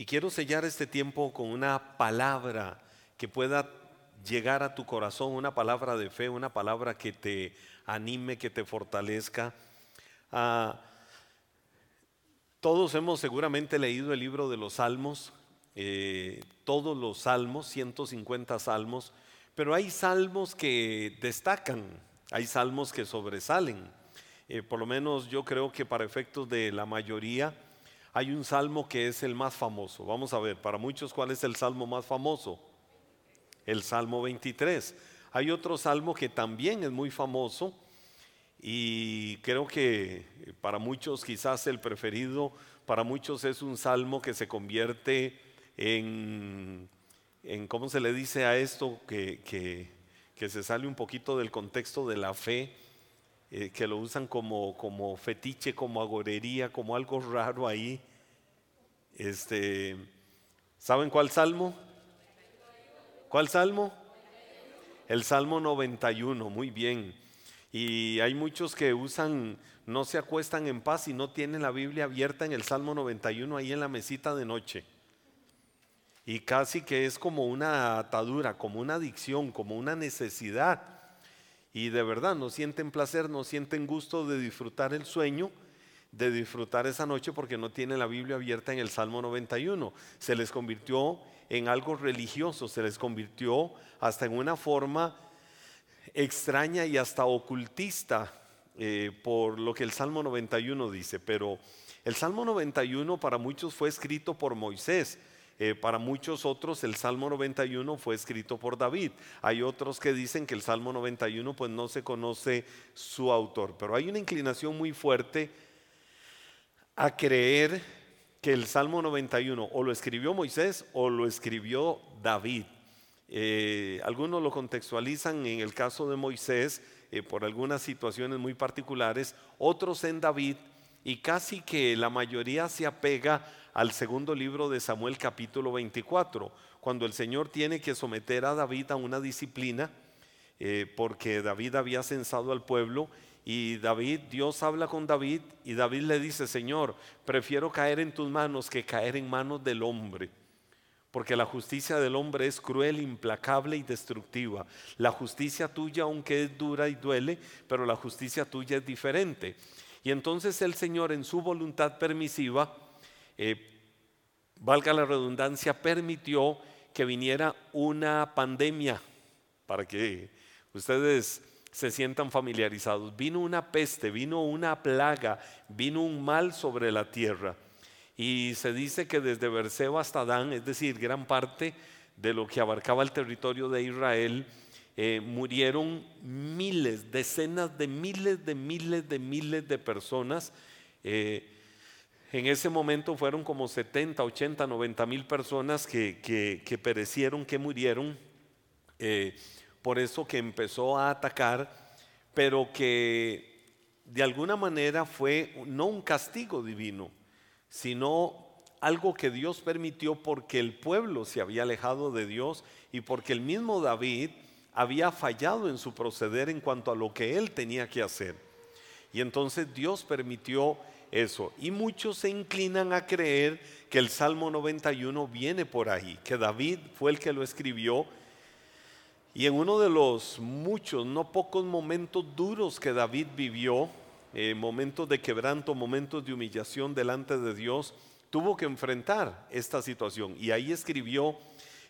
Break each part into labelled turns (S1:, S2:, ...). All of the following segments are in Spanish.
S1: Y quiero sellar este tiempo con una palabra que pueda llegar a tu corazón, una palabra de fe, una palabra que te anime, que te fortalezca. Ah, todos hemos seguramente leído el libro de los Salmos, eh, todos los salmos, 150 salmos, pero hay salmos que destacan, hay salmos que sobresalen. Eh, por lo menos yo creo que para efectos de la mayoría hay un salmo que es el más famoso. Vamos a ver, para muchos, ¿cuál es el salmo más famoso? El Salmo 23. Hay otro salmo que también es muy famoso y creo que para muchos quizás el preferido, para muchos es un salmo que se convierte en, en ¿cómo se le dice a esto? Que, que, se sale un poquito del contexto de la fe, eh, que lo usan como, como fetiche, como agorería, como algo raro ahí. Este, ¿Saben cuál salmo? ¿Cuál salmo? El Salmo 91, muy bien. Y hay muchos que usan, no se acuestan en paz y no tienen la Biblia abierta en el Salmo 91 ahí en la mesita de noche. Y casi que es como una atadura, como una adicción, como una necesidad. Y de verdad no sienten placer, no sienten gusto de disfrutar el sueño de disfrutar esa noche porque no tiene la Biblia abierta en el Salmo 91. Se les convirtió en algo religioso, se les convirtió hasta en una forma extraña y hasta ocultista eh, por lo que el Salmo 91 dice. Pero el Salmo 91 para muchos fue escrito por Moisés. Eh, para muchos otros el Salmo 91 fue escrito por David. Hay otros que dicen que el Salmo 91 pues no se conoce su autor. Pero hay una inclinación muy fuerte a creer que el Salmo 91 o lo escribió Moisés o lo escribió David. Eh, algunos lo contextualizan en el caso de Moisés eh, por algunas situaciones muy particulares, otros en David y casi que la mayoría se apega al segundo libro de Samuel capítulo 24, cuando el Señor tiene que someter a David a una disciplina, eh, porque David había censado al pueblo y David, Dios habla con David y David le dice, Señor, prefiero caer en tus manos que caer en manos del hombre. Porque la justicia del hombre es cruel, implacable y destructiva. La justicia tuya, aunque es dura y duele, pero la justicia tuya es diferente. Y entonces el Señor en su voluntad permisiva, eh, valga la redundancia, permitió que viniera una pandemia para que ustedes se sientan familiarizados. Vino una peste, vino una plaga, vino un mal sobre la tierra. Y se dice que desde Berseba hasta Dan, es decir, gran parte de lo que abarcaba el territorio de Israel, eh, murieron miles, decenas de miles de miles de miles de personas. Eh, en ese momento fueron como 70, 80, 90 mil personas que, perecieron, que murieron. Eh, por eso que empezó a atacar, pero que de alguna manera fue no un castigo divino, sino algo que Dios permitió porque el pueblo se había alejado de Dios y porque el mismo David había fallado en su proceder en cuanto a lo que él tenía que hacer. Y entonces Dios permitió eso. Y muchos se inclinan a creer que el Salmo 91 viene por ahí, que David fue el que lo escribió y en uno de los muchos, no pocos momentos duros que David vivió, eh, momentos de quebranto, momentos de humillación delante de Dios, tuvo que enfrentar esta situación. Y ahí escribió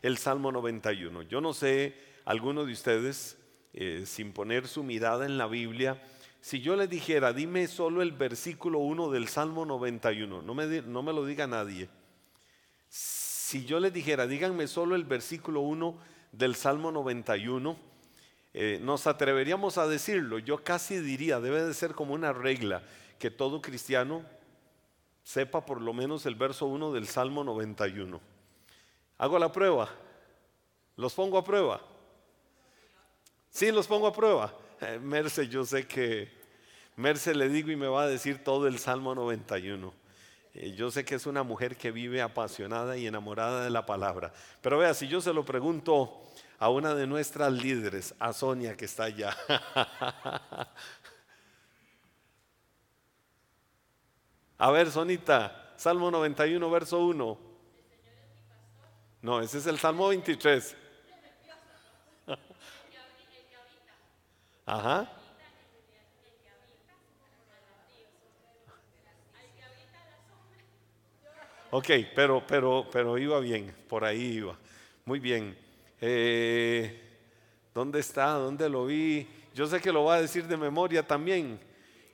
S1: el Salmo 91. Yo no sé, alguno de ustedes, eh, sin poner su mirada en la Biblia, si yo le dijera, dime solo el versículo 1 del Salmo 91, no me, no me lo diga nadie. Si yo le dijera, díganme solo el versículo 1 del Salmo 91, eh, nos atreveríamos a decirlo. Yo casi diría, debe de ser como una regla, que todo cristiano sepa por lo menos el verso 1 del Salmo 91. Hago la prueba. Los pongo a prueba. Sí, los pongo a prueba. Eh, Merce, yo sé que Merce le digo y me va a decir todo el Salmo 91. Eh, yo sé que es una mujer que vive apasionada y enamorada de la palabra. Pero vea, si yo se lo pregunto a una de nuestras líderes, a Sonia que está allá. a ver, Sonita, Salmo 91, verso 1. No, ese es el Salmo 23. Ajá. Ok, pero, pero, pero iba bien, por ahí iba. Muy bien. Eh, ¿Dónde está? ¿Dónde lo vi? Yo sé que lo va a decir de memoria también.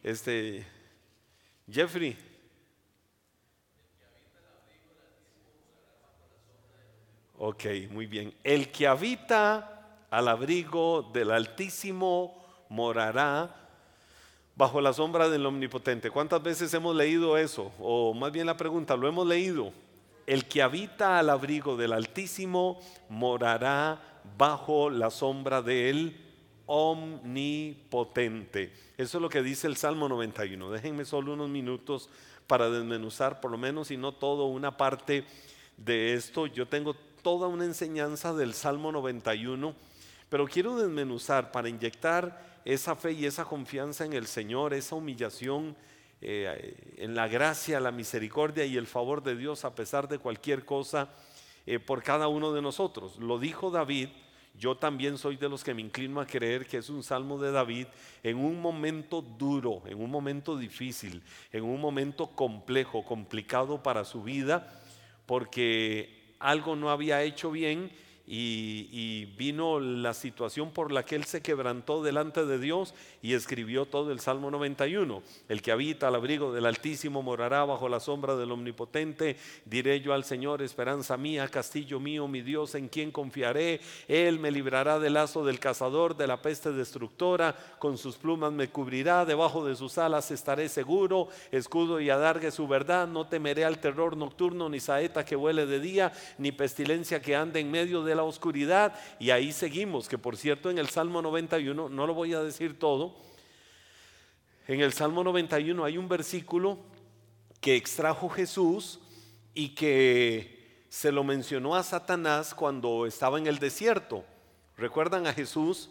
S1: Este, Jeffrey. Ok, muy bien. El que habita al abrigo del Altísimo morará bajo la sombra del Omnipotente. ¿Cuántas veces hemos leído eso? O más bien la pregunta, ¿lo hemos leído? El que habita al abrigo del Altísimo morará bajo la sombra del Omnipotente. Eso es lo que dice el Salmo 91. Déjenme solo unos minutos para desmenuzar, por lo menos, y no todo, una parte de esto. Yo tengo toda una enseñanza del Salmo 91, pero quiero desmenuzar para inyectar esa fe y esa confianza en el Señor, esa humillación eh, en la gracia, la misericordia y el favor de Dios a pesar de cualquier cosa eh, por cada uno de nosotros. Lo dijo David, yo también soy de los que me inclino a creer que es un salmo de David en un momento duro, en un momento difícil, en un momento complejo, complicado para su vida, porque algo no había hecho bien y, vino la situación por la que él se quebrantó delante de Dios y escribió todo el Salmo 91. El que habita al abrigo del Altísimo morará bajo la sombra del Omnipotente. Diré yo al Señor, esperanza mía, castillo mío, mi Dios, en quien confiaré. Él me librará del lazo del cazador, de la peste destructora. Con sus plumas me cubrirá, debajo de sus alas estaré seguro. Escudo y adargue su verdad. No temeré al terror nocturno, ni saeta que huele de día, ni pestilencia que ande en medio de la oscuridad. Y ahí seguimos, que por cierto en el Salmo 91, no lo voy a decir todo, en el Salmo 91 hay un versículo que extrajo Jesús y que se lo mencionó a Satanás cuando estaba en el desierto. ¿Recuerdan a Jesús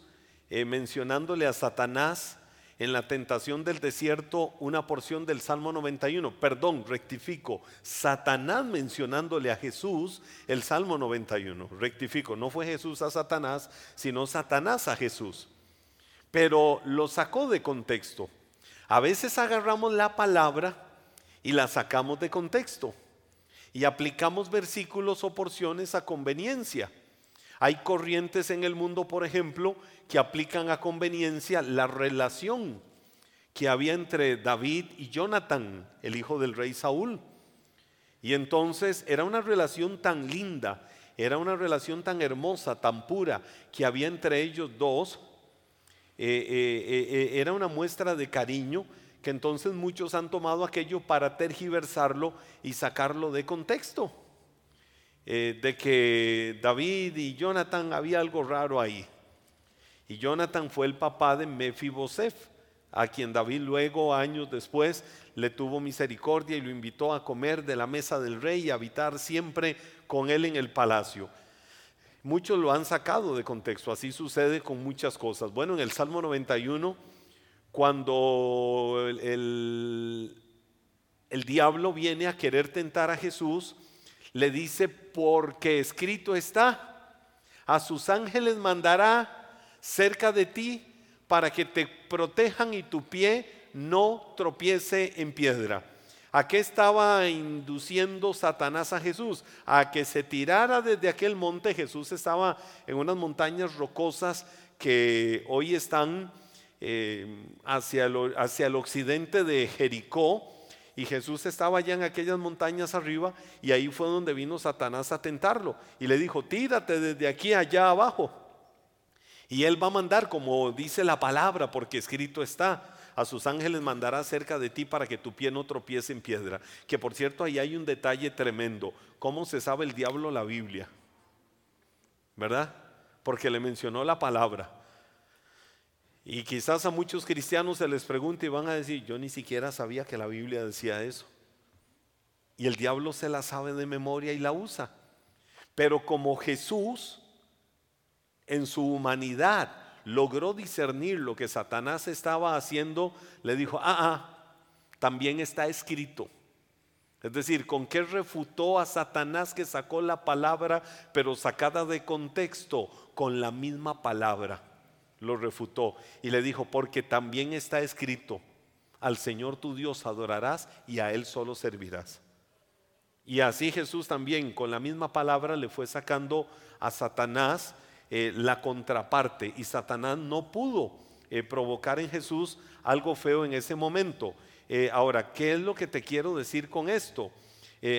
S1: eh, mencionándole a Satanás en la tentación del desierto una porción del Salmo 91. Perdón, rectifico. Satanás mencionándole a Jesús el Salmo 91. Rectifico, no fue Jesús a Satanás, sino Satanás a Jesús. Pero lo sacó de contexto. A veces agarramos la palabra y la sacamos de contexto y aplicamos versículos o porciones a conveniencia. Hay corrientes en el mundo, por ejemplo, que aplican a conveniencia la relación que había entre David y Jonathan, el hijo del rey Saúl. Y entonces era una relación tan linda, era una relación tan hermosa, tan pura, que había entre ellos dos. Eh, eh, eh, era una muestra de cariño que entonces muchos han tomado aquello para tergiversarlo y sacarlo de contexto. Eh, de que David y Jonathan había algo raro ahí. Y Jonathan fue el papá de Mefibosef, a quien David luego, años después, le tuvo misericordia y lo invitó a comer de la mesa del rey y a habitar siempre con él en el palacio. Muchos lo han sacado de contexto, así sucede con muchas cosas. Bueno, en el Salmo 91, cuando el, el diablo viene a querer tentar a Jesús, le dice, porque escrito está, a sus ángeles mandará cerca de ti para que te protejan y tu pie no tropiece en piedra. ¿A qué estaba induciendo Satanás a Jesús? A que se tirara desde aquel monte. Jesús estaba en unas montañas rocosas que hoy están eh, hacia, hacia el occidente de Jericó y Jesús estaba allá en aquellas montañas arriba y ahí fue donde vino Satanás a tentarlo. Y le dijo, tírate desde aquí allá abajo. Y él va a mandar, como dice la palabra, porque escrito está, a sus ángeles mandará cerca de ti para que tu pie no tropiece en piedra. Que por cierto, ahí hay un detalle tremendo. ¿Cómo se sabe el diablo la Biblia? ¿Verdad? Porque le mencionó la palabra. Y quizás a muchos cristianos se les pregunte y van a decir, yo ni siquiera sabía que la Biblia decía eso. Y el diablo se la sabe de memoria y la usa. Pero como Jesús en su humanidad logró discernir lo que Satanás estaba haciendo, le dijo, ah, ah, también está escrito. Es decir, ¿con qué refutó a Satanás que sacó la palabra, pero sacada de contexto? Con la misma palabra. Lo refutó y le dijo, porque también está escrito, al Señor tu Dios adorarás y a Él solo servirás. Y así Jesús también con la misma palabra le fue sacando a Satanás eh, la contraparte y Satanás no pudo eh, provocar en Jesús algo feo en ese momento. Eh, ahora, ¿qué es lo que te quiero decir con esto?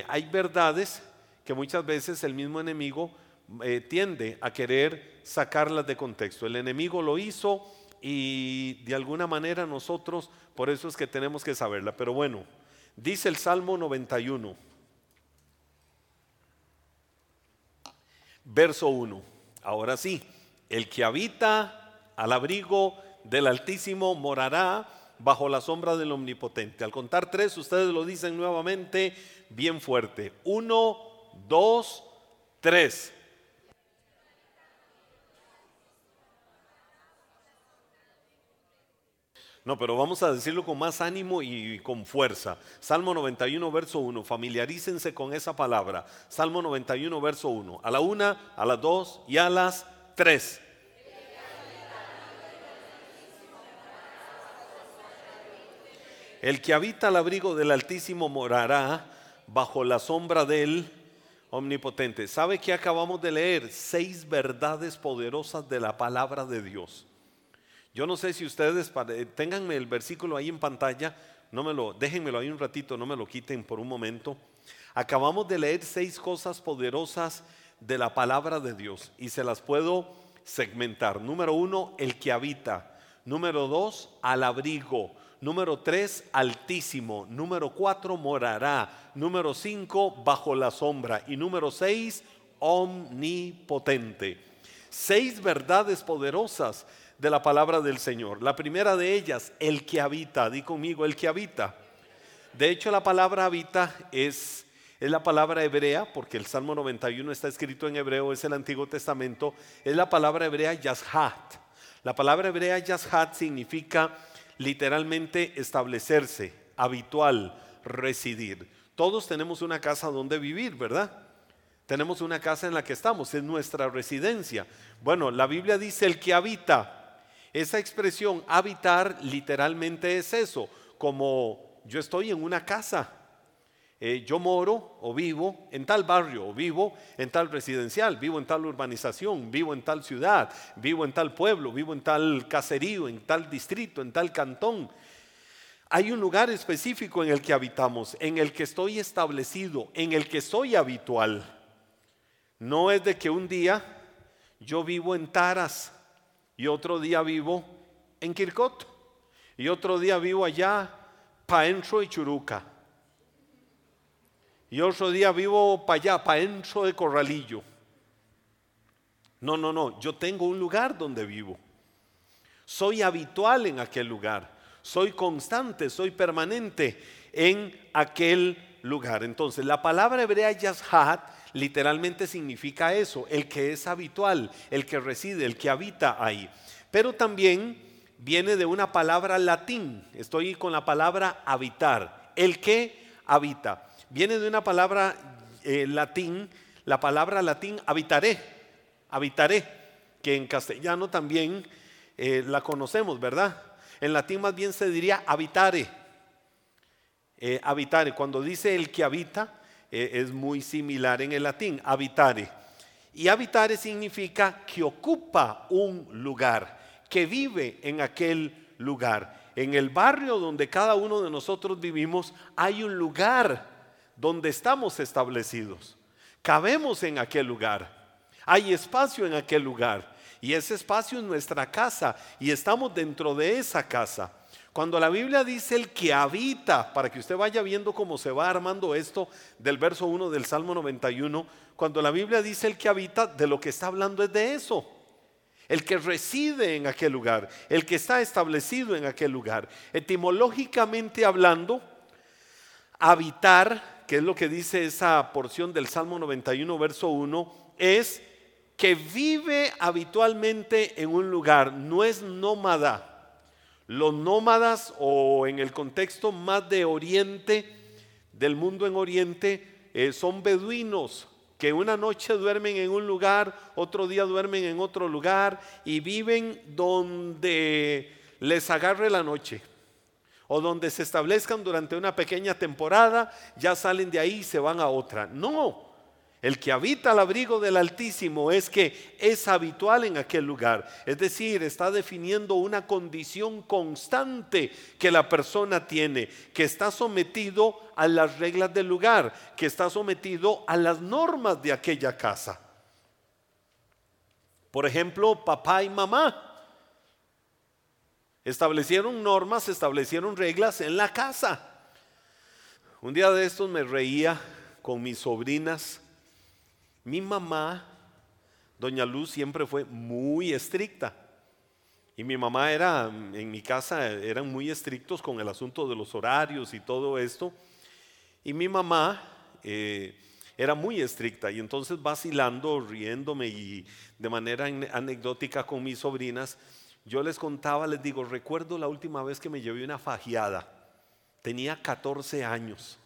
S1: Hay verdades que muchas veces el mismo enemigo eh, tiende a querer sacarlas de contexto. El enemigo lo hizo y de alguna manera nosotros, por eso es que tenemos que saberla. Pero bueno, dice el Salmo 91, verso 1. Ahora sí, el que habita al abrigo del Altísimo morará bajo la sombra del Omnipotente. Al contar tres, ustedes lo dicen nuevamente bien fuerte. Uno, dos, tres. No, pero vamos a decirlo con más ánimo y con fuerza. Salmo 91, verso 1. Familiarícense con esa palabra. Salmo 91, verso 1. A la una, a las dos y a las tres. El que habita al abrigo del Altísimo morará bajo la sombra del Omnipotente. ¿Sabe que acabamos de leer? Seis verdades poderosas de la palabra de Dios. Yo no sé si ustedes, ténganme el versículo ahí en pantalla, no me lo, déjenmelo ahí un ratito, no me lo quiten por un momento. Acabamos de leer seis cosas poderosas de la palabra de Dios y se las puedo segmentar. Número uno, el que habita. Número dos, al abrigo. Número tres, altísimo. Número cuatro, morará. Número cinco, bajo la sombra. Y número seis, omnipotente. Seis verdades poderosas de la palabra del Señor. La primera de ellas, el que habita. Di conmigo, el que habita. De hecho, la palabra habita es, es la palabra hebrea, porque el Salmo 91 está escrito en hebreo, es el Antiguo Testamento. Es la palabra hebrea yashat. La palabra hebrea yashat significa literalmente establecerse, habitual, residir. Todos tenemos una casa donde vivir, ¿verdad? Tenemos una casa en la que estamos, es nuestra residencia. Bueno, la Biblia dice el que habita. Esa expresión habitar literalmente es eso, como yo estoy en una casa, eh, yo moro o vivo en tal barrio, o vivo en tal residencial, vivo en tal urbanización, vivo en tal ciudad, vivo en tal pueblo, vivo en tal caserío, en tal distrito, en tal cantón. Hay un lugar específico en el que habitamos, en el que estoy establecido, en el que soy habitual. No es de que un día yo vivo en Taras y otro día vivo en Kirkot y otro día vivo allá, Paentro y Churuca y otro día vivo para allá, para dentro de Corralillo. No, no, no, yo tengo un lugar donde vivo. Soy habitual en aquel lugar. Soy constante, soy permanente en aquel lugar. Entonces, la palabra hebrea yashat literalmente significa eso, el que es habitual, el que reside, el que habita ahí. Pero también viene de una palabra latín. Estoy con la palabra habitar, el que habita viene de una palabra eh, latín, la palabra latín habitaré, habitaré, que en castellano también eh, la conocemos, ¿verdad? En latín más bien se diría habitare, eh, habitare. Cuando dice el que habita, es muy similar en el latín, habitare. Y habitare significa que ocupa un lugar, que vive en aquel lugar. En el barrio donde cada uno de nosotros vivimos hay un lugar donde estamos establecidos. Cabemos en aquel lugar. Hay espacio en aquel lugar. Y ese espacio es nuestra casa. Y estamos dentro de esa casa. Cuando la Biblia dice el que habita, para que usted vaya viendo cómo se va armando esto del verso 1 del Salmo 91, cuando la Biblia dice el que habita, de lo que está hablando es de eso. El que reside en aquel lugar, el que está establecido en aquel lugar. Etimológicamente hablando, habitar que es lo que dice esa porción del Salmo 91, verso 1, es que vive habitualmente en un lugar, no es nómada. Los nómadas o en el contexto más de oriente, del mundo en Oriente eh, son beduinos que una noche duermen en un lugar, otro día duermen en otro lugar y viven donde les agarre la noche o donde se establezcan durante una pequeña temporada, ya salen de ahí y se van a otra. No, el que habita al abrigo del Altísimo es que es habitual en aquel lugar. Es decir, está definiendo una condición constante que la persona tiene, que está sometido a las reglas del lugar, que está sometido a las normas de aquella casa. Por ejemplo, papá y mamá establecieron normas, establecieron reglas en la casa. Un día de estos me reía con mis sobrinas mi mamá, doña Luz, siempre fue muy estricta. Y mi mamá era, en mi casa, eran muy estrictos con el asunto de los horarios y todo esto. Y mi mamá eh, era muy estricta. Y entonces vacilando, riéndome y de manera anecdótica con mis sobrinas, yo les contaba, les digo, recuerdo la última vez que me llevé una fajeada. Tenía 14 años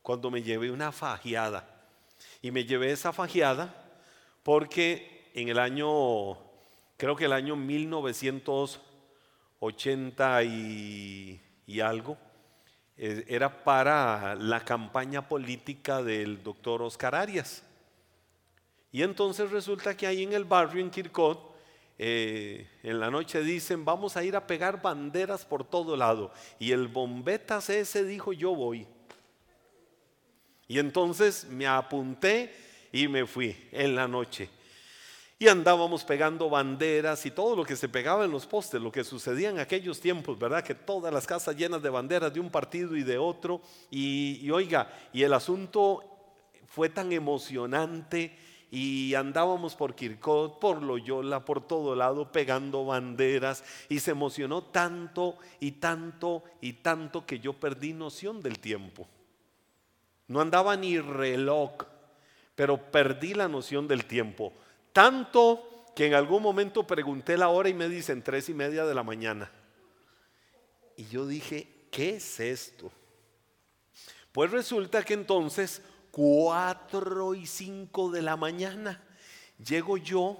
S1: cuando me llevé una fajeada. Y me llevé esa fajeada porque en el año, creo que el año 1980 y, y algo, eh, era para la campaña política del doctor Oscar Arias. Y entonces resulta que ahí en el barrio, en Kirkot, eh, en la noche dicen, vamos a ir a pegar banderas por todo lado. Y el bombetas ese dijo, yo voy. Y entonces me apunté y me fui en la noche. Y andábamos pegando banderas y todo lo que se pegaba en los postes, lo que sucedía en aquellos tiempos, ¿verdad? Que todas las casas llenas de banderas de un partido y de otro. Y, oiga, y el asunto fue tan emocionante y andábamos por Kirkot, por Loyola, por todo lado pegando banderas y se emocionó tanto y tanto y tanto que yo perdí noción del tiempo. No andaba ni reloj, pero perdí la noción del tiempo. Tanto que en algún momento pregunté la hora y me dicen tres y media de la mañana. Y yo dije, ¿qué es esto? Pues resulta que entonces, cuatro y cinco de la mañana, llego yo,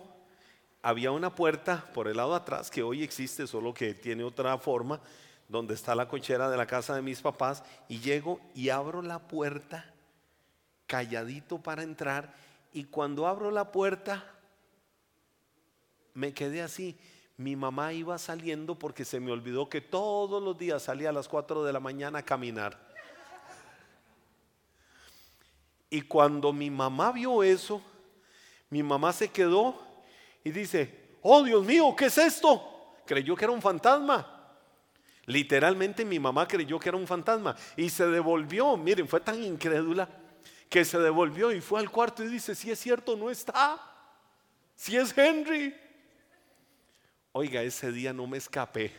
S1: había una puerta por el lado atrás que hoy existe, solo que tiene otra forma, donde está la cochera de la casa de mis papás, y llego y abro la puerta calladito para entrar, y cuando abro la puerta, me quedé así. Mi mamá iba saliendo porque se me olvidó que todos los días salía a las 4 de la mañana a caminar. Y cuando mi mamá vio eso, mi mamá se quedó y dice, oh Dios mío, ¿qué es esto? Creyó que era un fantasma. Literalmente mi mamá creyó que era un fantasma y se devolvió. Miren, fue tan incrédula que se devolvió y fue al cuarto y dice, si es cierto, no está. Si es Henry. Oiga, ese día no me escapé.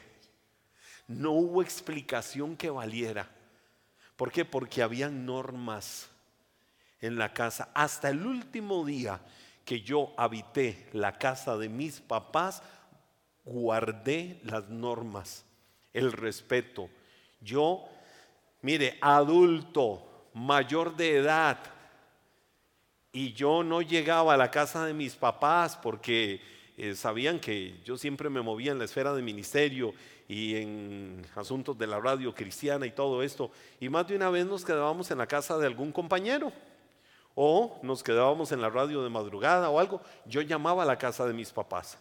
S1: No hubo explicación que valiera. ¿Por qué? Porque habían normas en la casa. Hasta el último día que yo habité la casa de mis papás, guardé las normas el respeto. Yo, mire, adulto, mayor de edad, y yo no llegaba a la casa de mis papás porque eh, sabían que yo siempre me movía en la esfera de ministerio y en asuntos de la radio cristiana y todo esto. Y más de una vez nos quedábamos en la casa de algún compañero o nos quedábamos en la radio de madrugada o algo. Yo llamaba a la casa de mis papás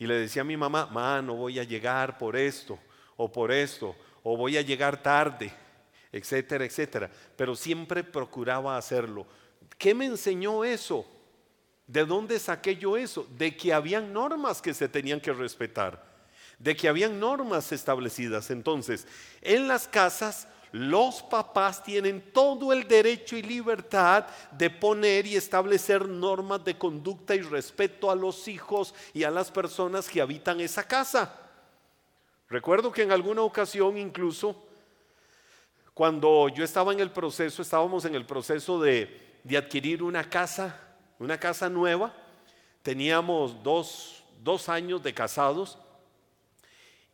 S1: y le decía a mi mamá, ma, no voy a llegar por esto o por esto, o voy a llegar tarde, etcétera, etcétera. Pero siempre procuraba hacerlo. ¿Qué me enseñó eso? ¿De dónde saqué yo eso? De que habían normas que se tenían que respetar, de que habían normas establecidas. Entonces, en las casas los papás tienen todo el derecho y libertad de poner y establecer normas de conducta y respeto a los hijos y a las personas que habitan esa casa. Recuerdo que en alguna ocasión incluso, cuando yo estaba en el proceso, estábamos en el proceso de, adquirir una casa, una casa nueva, teníamos dos, dos años de casados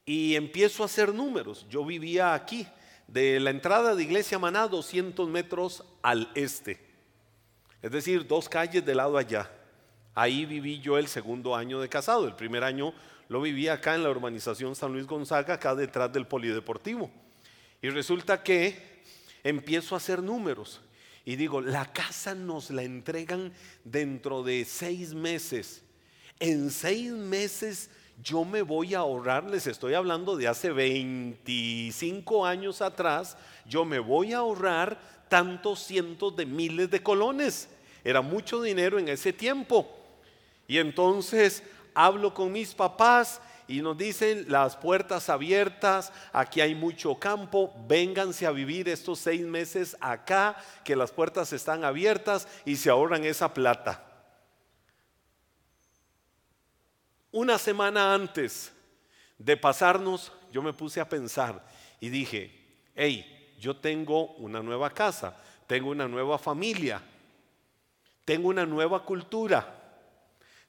S1: y empiezo a hacer números. Yo vivía aquí, de la entrada de Iglesia Maná, 200 metros al este. Es decir, dos calles de lado allá. Ahí viví yo el segundo año de casado. El primer año lo viví acá en la urbanización San Luis Gonzaga, acá detrás del Polideportivo. Y resulta que empiezo a hacer números y digo, la casa nos la entregan dentro de seis meses. En seis meses yo me voy a ahorrar, les estoy hablando de hace 25 años atrás, yo me voy a ahorrar tantos cientos de miles de colones. Era mucho dinero en ese tiempo. Y entonces hablo con mis papás y nos dicen las puertas abiertas, aquí hay mucho campo, vénganse a vivir estos seis meses acá, que las puertas están abiertas y se ahorran esa plata. Una semana antes de pasarnos, yo me puse a pensar y dije, hey, yo tengo una nueva casa, tengo una nueva familia, tengo una nueva cultura,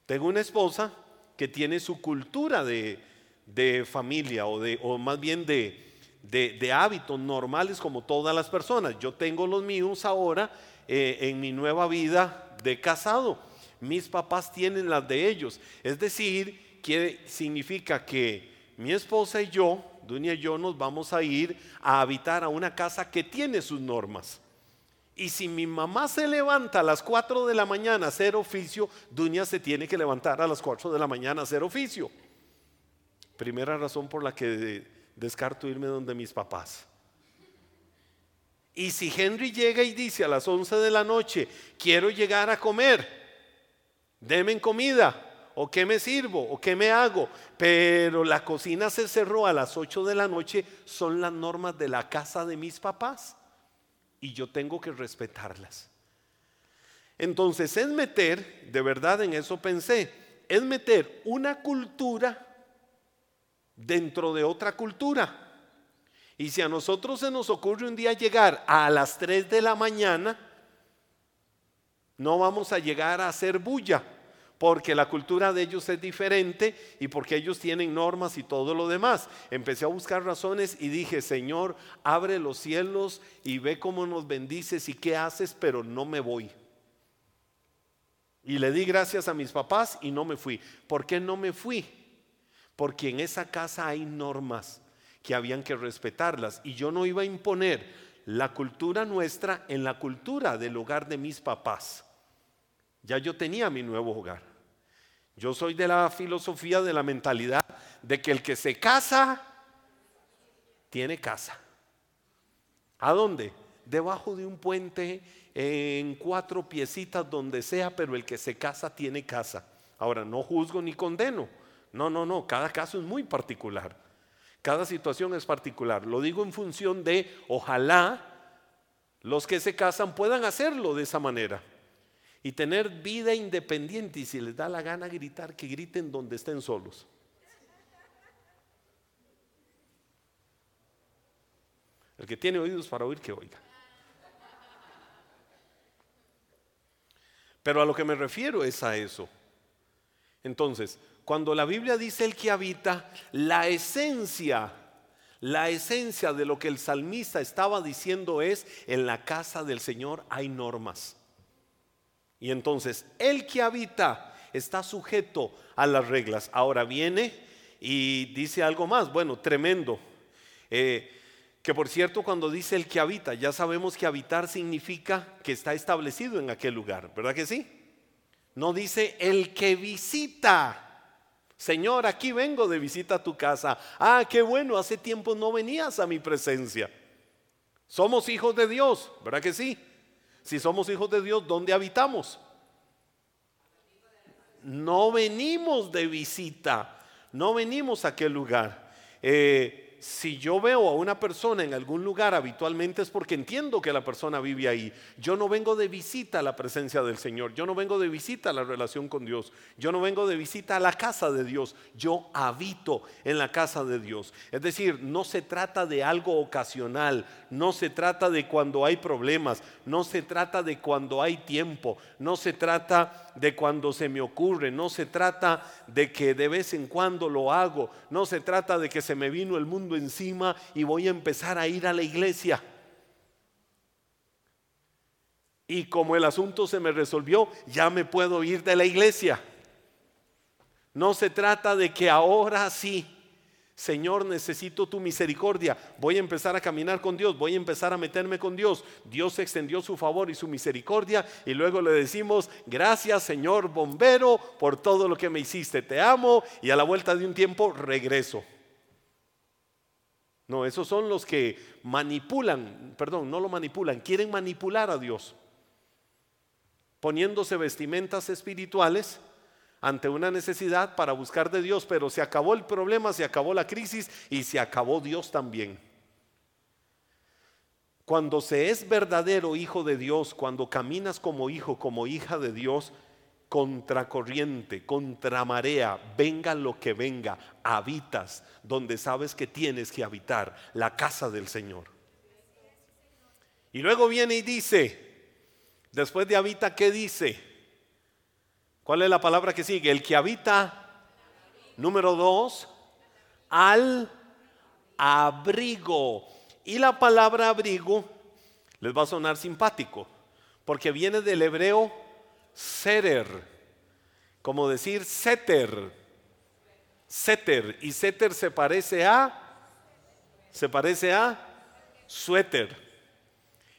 S1: tengo una esposa que tiene su cultura de, familia o, de, o más bien de, de, hábitos normales como todas las personas. Yo tengo los míos ahora eh, en mi nueva vida de casado mis papás tienen las de ellos. Es decir, que significa que mi esposa y yo, Dunia y yo, nos vamos a ir a habitar a una casa que tiene sus normas. Y si mi mamá se levanta a las 4 de la mañana a hacer oficio, Dunia se tiene que levantar a las 4 de la mañana a hacer oficio. Primera razón por la que descarto irme donde mis papás. Y si Henry llega y dice a las 11 de la noche, quiero llegar a comer, Deme comida, o qué me sirvo, o qué me hago. Pero la cocina se cerró a las 8 de la noche, son las normas de la casa de mis papás. Y yo tengo que respetarlas. Entonces es meter, de verdad en eso pensé, es meter una cultura dentro de otra cultura. Y si a nosotros se nos ocurre un día llegar a las 3 de la mañana, no vamos a llegar a hacer bulla, porque la cultura de ellos es diferente y porque ellos tienen normas y todo lo demás. Empecé a buscar razones y dije, Señor, abre los cielos y ve cómo nos bendices y qué haces, pero no me voy. Y le di gracias a mis papás y no me fui. ¿Por qué no me fui? Porque en esa casa hay normas que habían que respetarlas y yo no iba a imponer la cultura nuestra en la cultura del hogar de mis papás. Ya yo tenía mi nuevo hogar. Yo soy de la filosofía, de la mentalidad de que el que se casa, tiene casa. ¿A dónde? Debajo de un puente, en cuatro piecitas, donde sea, pero el que se casa tiene casa. Ahora, no juzgo ni condeno. No, no, no, cada caso es muy particular. Cada situación es particular. Lo digo en función de, ojalá los que se casan puedan hacerlo de esa manera y tener vida independiente y si les da la gana gritar, que griten donde estén solos. El que tiene oídos para oír, que oiga. Pero a lo que me refiero es a eso. Entonces, cuando la Biblia dice el que habita, la esencia, la esencia de lo que el salmista estaba diciendo es, en la casa del Señor hay normas. Y entonces el que habita está sujeto a las reglas. Ahora viene y dice algo más, bueno, tremendo. Eh, que por cierto, cuando dice el que habita, ya sabemos que habitar significa que está establecido en aquel lugar, ¿verdad que sí? No dice el que visita. Señor, aquí vengo de visita a tu casa. Ah, qué bueno, hace tiempo no venías a mi presencia. Somos hijos de Dios, ¿verdad que sí? Si somos hijos de Dios, ¿dónde habitamos? No venimos de visita, no venimos a aquel lugar. Eh, si yo veo a una persona en algún lugar habitualmente es porque entiendo que la persona vive ahí. Yo no vengo de visita a la presencia del Señor, yo no vengo de visita a la relación con Dios, yo no vengo de visita a la casa de Dios, yo habito en la casa de Dios. Es decir, no se trata de algo ocasional, no se trata de cuando hay problemas, no se trata de cuando hay tiempo, no se trata de cuando se me ocurre, no se trata de que de vez en cuando lo hago, no se trata de que se me vino el mundo encima y voy a empezar a ir a la iglesia. Y como el asunto se me resolvió, ya me puedo ir de la iglesia. No se trata de que ahora sí, Señor, necesito tu misericordia. Voy a empezar a caminar con Dios, voy a empezar a meterme con Dios. Dios extendió su favor y su misericordia y luego le decimos, gracias Señor bombero por todo lo que me hiciste. Te amo y a la vuelta de un tiempo regreso. No, esos son los que manipulan, perdón, no lo manipulan, quieren manipular a Dios poniéndose vestimentas espirituales ante una necesidad para buscar de Dios, pero se acabó el problema, se acabó la crisis y se acabó Dios también. Cuando se es verdadero hijo de Dios, cuando caminas como hijo, como hija de Dios, contracorriente, contra marea, venga lo que venga, habitas donde sabes que tienes que habitar, la casa del Señor. Y luego viene y dice, Después de habita, ¿qué dice? ¿Cuál es la palabra que sigue? El que habita, número dos, al abrigo. Y la palabra abrigo les va a sonar simpático, porque viene del hebreo seter, como decir seter, seter, y seter se parece a, se parece a suéter.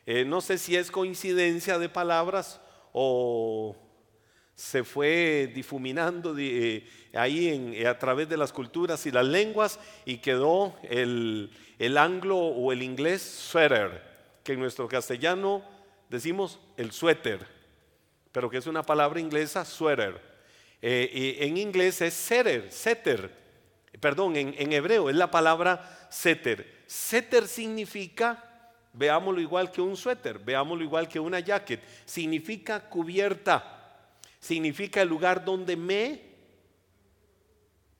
S1: Eh, no sé si es coincidencia de palabras o se fue difuminando eh, ahí eh, a través de las culturas y las lenguas y quedó el, anglo o el inglés sweater, que en nuestro castellano decimos el suéter, pero que es una palabra inglesa, sweater. en inglés es setter, setter, perdón, en, en hebreo es la palabra setter. Setter significa Veámoslo igual que un suéter, veámoslo igual que una jacket. Significa cubierta, significa el lugar donde me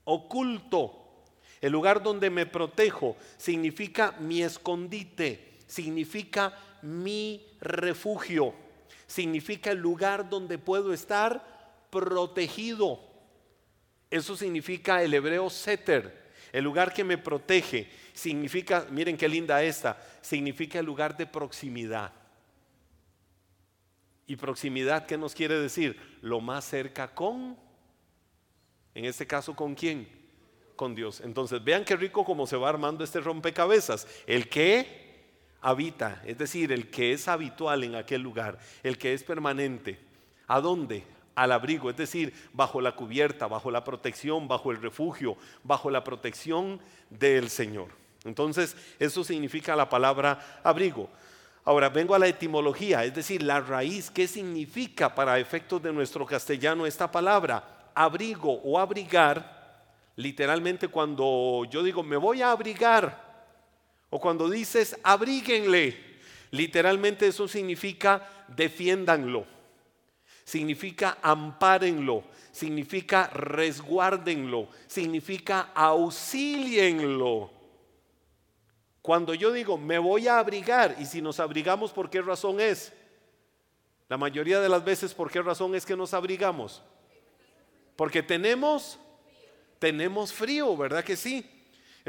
S1: oculto, el lugar donde me protejo, significa mi escondite, significa mi refugio, significa el lugar donde puedo estar protegido. Eso significa el hebreo seter, el lugar que me protege significa, miren qué linda esta, significa el lugar de proximidad. Y proximidad, ¿qué nos quiere decir? Lo más cerca con, en este caso, ¿con quién? Con Dios. Entonces, vean qué rico cómo se va armando este rompecabezas. El que habita, es decir, el que es habitual en aquel lugar, el que es permanente. ¿A dónde? al abrigo, es decir, bajo la cubierta, bajo la protección, bajo el refugio, bajo la protección del Señor. Entonces, eso significa la palabra abrigo. Ahora vengo a la etimología, es decir, la raíz, ¿qué significa para efectos de nuestro castellano esta palabra? Abrigo o abrigar, literalmente cuando yo digo me voy a abrigar, o cuando dices abríguenle, literalmente eso significa defiéndanlo significa ampárenlo, significa resguárdenlo, significa auxílienlo. Cuando yo digo, me voy a abrigar, y si nos abrigamos, ¿por qué razón es? La mayoría de las veces, ¿por qué razón es que nos abrigamos? Porque tenemos, tenemos frío, ¿verdad que sí?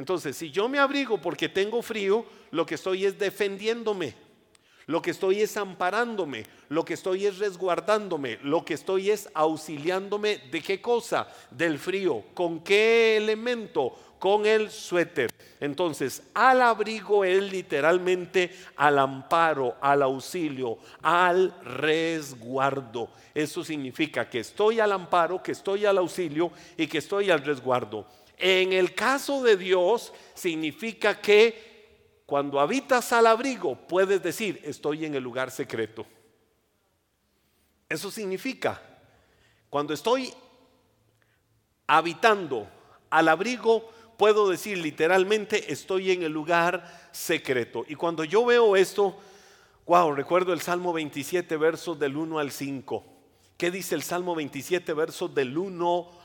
S1: Entonces, si yo me abrigo porque tengo frío, lo que estoy es defendiéndome. Lo que estoy es amparándome, lo que estoy es resguardándome, lo que estoy es auxiliándome de qué cosa? Del frío. ¿Con qué elemento? Con el suéter. Entonces, al abrigo es literalmente al amparo, al auxilio, al resguardo. Eso significa que estoy al amparo, que estoy al auxilio y que estoy al resguardo. En el caso de Dios, significa que cuando habitas al abrigo, puedes decir, estoy en el lugar secreto. Eso significa, cuando estoy habitando al abrigo, puedo decir literalmente, estoy en el lugar secreto. Y cuando yo veo esto, wow, recuerdo el Salmo 27, versos del 1 al 5. ¿Qué dice el Salmo 27, versos del 1 al 5?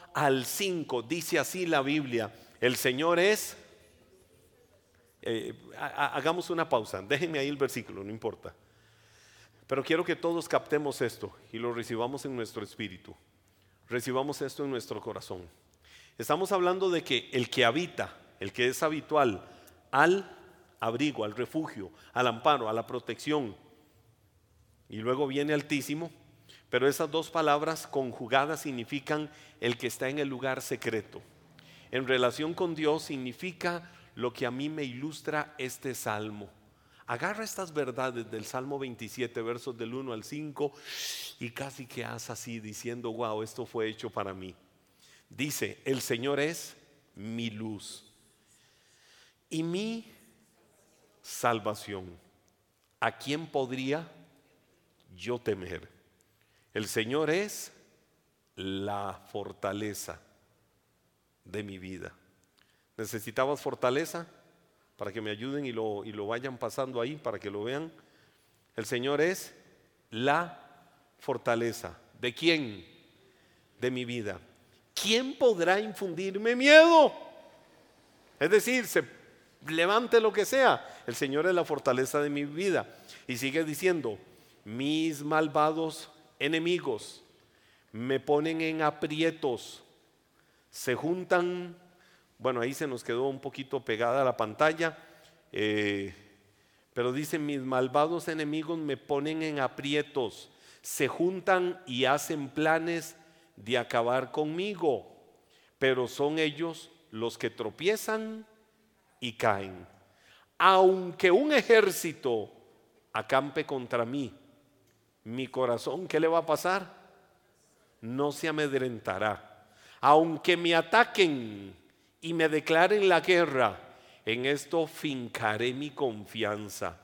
S1: Dice así la Biblia, el Señor es eh, hagamos una pausa, déjenme ahí el versículo, no importa. Pero quiero que todos captemos esto y lo recibamos en nuestro espíritu. Recibamos esto en nuestro corazón. Estamos hablando de que el que habita, el que es habitual al abrigo, al refugio, al amparo, a la protección. Y luego viene altísimo, pero esas dos palabras conjugadas significan el que está en el lugar secreto. En relación con Dios significa lo que a mí me ilustra este salmo. Agarra estas verdades del Salmo 27, versos del 1 al 5, y casi que haz así diciendo, wow, esto fue hecho para mí. Dice, el Señor es mi luz y mi salvación. ¿A quién podría yo temer? El Señor es la fortaleza de mi vida. ¿Necesitabas fortaleza? Para que me ayuden y lo, y lo vayan pasando ahí, para que lo vean. El Señor es la fortaleza. ¿De quién? De mi vida. ¿Quién podrá infundirme miedo? Es decir, se levante lo que sea. El Señor es la fortaleza de mi vida. Y sigue diciendo, mis malvados enemigos me ponen en aprietos, se juntan, bueno, ahí se nos quedó un poquito pegada la pantalla, eh, pero dice, mis malvados enemigos me ponen en aprietos, se juntan y hacen planes de acabar conmigo, pero son ellos los que tropiezan y caen. Aunque un ejército acampe contra mí, mi corazón, ¿qué le va a pasar? no se amedrentará. Aunque me ataquen y me declaren la guerra, en esto fincaré mi confianza.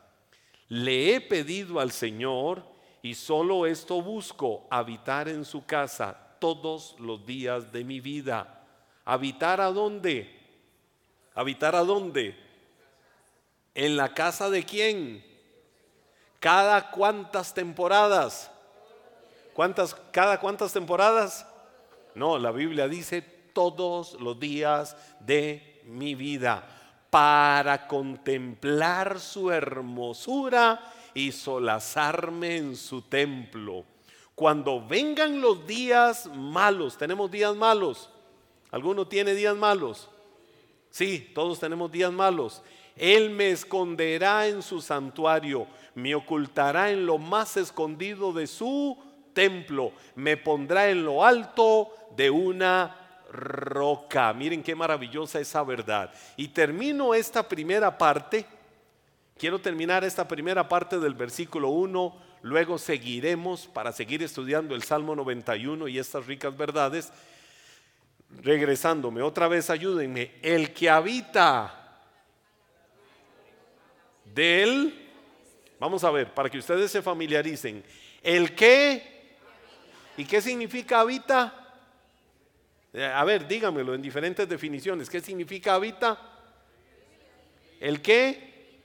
S1: Le he pedido al Señor y solo esto busco, habitar en su casa todos los días de mi vida. ¿Habitar a dónde? ¿Habitar a dónde? ¿En la casa de quién? ¿Cada cuántas temporadas? ¿Cuántas, ¿Cada cuántas temporadas? No, la Biblia dice todos los días de mi vida para contemplar su hermosura y solazarme en su templo. Cuando vengan los días malos, tenemos días malos. ¿Alguno tiene días malos? Sí, todos tenemos días malos. Él me esconderá en su santuario, me ocultará en lo más escondido de su templo, me pondrá en lo alto de una roca. Miren qué maravillosa esa verdad. Y termino esta primera parte. Quiero terminar esta primera parte del versículo 1. Luego seguiremos para seguir estudiando el Salmo 91 y estas ricas verdades. Regresándome, otra vez ayúdenme. El que habita de él, vamos a ver, para que ustedes se familiaricen. El que ¿Y qué significa habita? Eh, a ver, dígamelo en diferentes definiciones. ¿Qué significa habita? ¿El qué?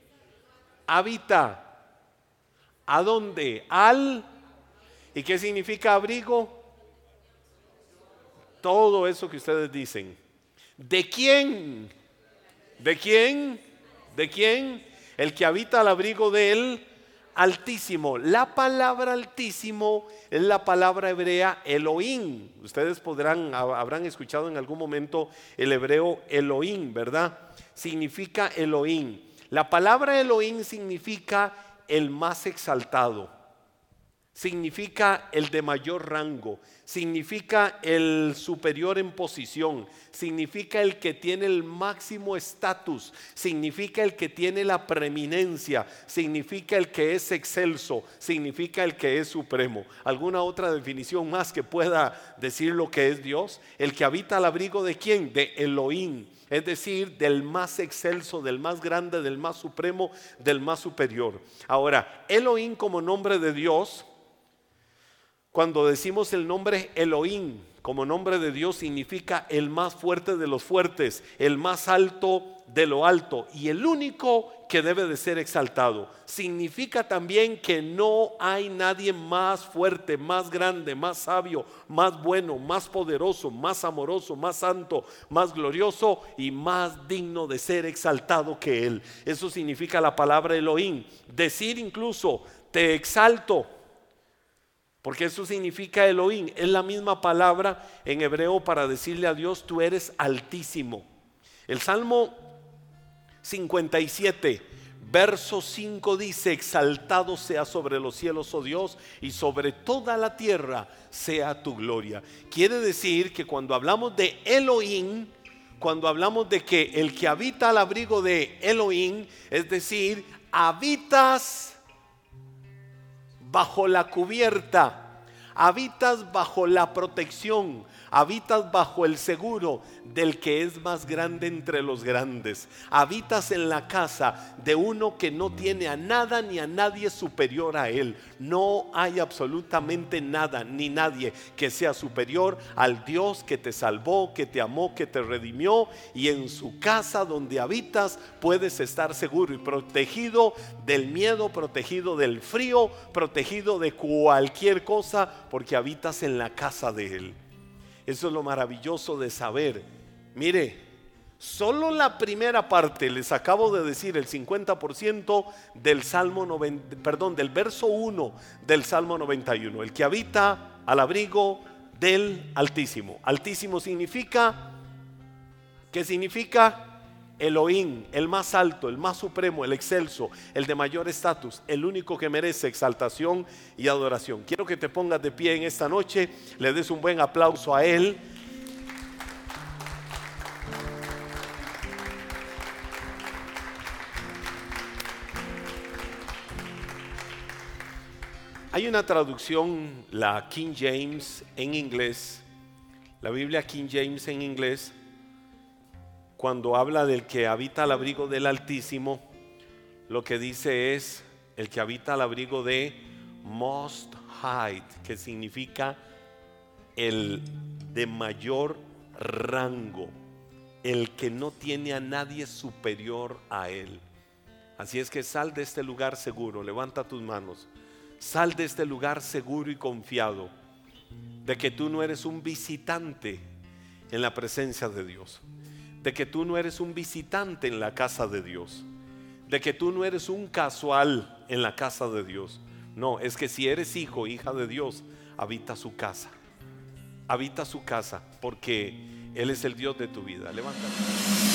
S1: Habita. ¿A dónde? Al. ¿Y qué significa abrigo? Todo eso que ustedes dicen. ¿De quién? ¿De quién? ¿De quién? El que habita al abrigo de él altísimo. La palabra altísimo es la palabra hebrea Elohim. Ustedes podrán, habrán escuchado en algún momento el hebreo Elohim, ¿verdad? Significa Elohim. La palabra Elohim significa el más exaltado significa el de mayor rango, significa el superior en posición, significa el que tiene el máximo estatus, significa el que tiene la preeminencia, significa el que es excelso, significa el que es supremo. ¿Alguna otra definición más que pueda decir lo que es Dios? El que habita al abrigo de quién? De Elohim. Es decir, del más excelso, del más grande, del más supremo, del más superior. Ahora, Elohim como nombre de Dios cuando decimos el nombre Elohim como nombre de Dios significa el más fuerte de los fuertes, el más alto de lo alto y el único que debe de ser exaltado. Significa también que no hay nadie más fuerte, más grande, más sabio, más bueno, más poderoso, más amoroso, más santo, más glorioso y más digno de ser exaltado que Él. Eso significa la palabra Elohim. Decir incluso, te exalto porque eso significa Elohim. Es la misma palabra en hebreo para decirle a Dios, tú eres altísimo. El Salmo 57, verso 5 dice, exaltado sea sobre los cielos, oh Dios, y sobre toda la tierra sea tu gloria. Quiere decir que cuando hablamos de Elohim, cuando hablamos de que el que habita al abrigo de Elohim, es decir, habitas bajo la cubierta, habitas bajo la protección, habitas bajo el seguro del que es más grande entre los grandes, habitas en la casa de uno que no tiene a nada ni a nadie superior a él. No hay absolutamente nada ni nadie que sea superior al Dios que te salvó, que te amó, que te redimió y en su casa donde habitas puedes estar seguro y protegido del miedo, protegido del frío, protegido de cualquier cosa porque habitas en la casa de él. Eso es lo maravilloso de saber. Mire, solo la primera parte, les acabo de decir, el 50% del Salmo 90, perdón, del verso 1 del Salmo 91, el que habita al abrigo del Altísimo. Altísimo significa, ¿qué significa? Elohim, el más alto, el más supremo, el excelso, el de mayor estatus, el único que merece exaltación y adoración. Quiero que te pongas de pie en esta noche, le des un buen aplauso a Él. Hay una traducción, la King James en inglés, la Biblia King James en inglés, cuando habla del que habita al abrigo del Altísimo, lo que dice es el que habita al abrigo de Most High, que significa el de mayor rango, el que no tiene a nadie superior a él. Así es que sal de este lugar seguro, levanta tus manos, sal de este lugar seguro y confiado de que tú no eres un visitante en la presencia de Dios de que tú no eres un visitante en la casa de Dios, de que tú no eres un casual en la casa de Dios. No, es que si eres hijo, hija de Dios, habita su casa. Habita su casa porque Él es el Dios de tu vida. Levántate.